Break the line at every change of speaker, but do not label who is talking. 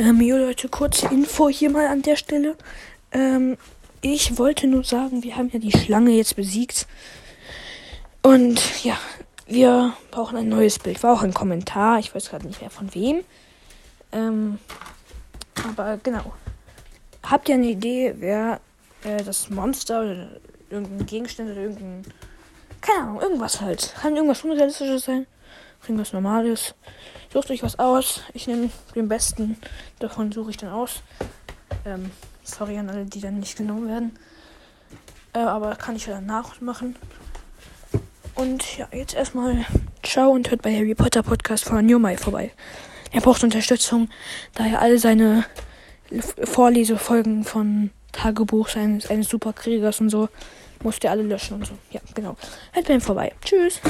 Ähm, jo Leute, kurze Info hier mal an der Stelle. Ähm, ich wollte nur sagen, wir haben ja die Schlange jetzt besiegt. Und ja, wir brauchen ein neues Bild. War auch ein Kommentar. Ich weiß gerade nicht mehr von wem. Ähm, aber genau. Habt ihr eine Idee, wer äh, das Monster oder irgendein Gegenstand oder irgendein. Keine Ahnung, irgendwas halt. Kann irgendwas Unrealistisches sein. Irgendwas Normales. Sucht euch was aus. Ich nehme den besten. Davon suche ich dann aus. Ähm, sorry an alle, die dann nicht genommen werden. Äh, aber kann ich ja danach machen. Und ja, jetzt erstmal ciao und hört bei Harry Potter Podcast von New vorbei. Er braucht Unterstützung, da er alle seine Vorlesefolgen von Tagebuch seines eines Superkriegers und so musste alle löschen und so. Ja, genau. Hört bei ihm vorbei. Tschüss.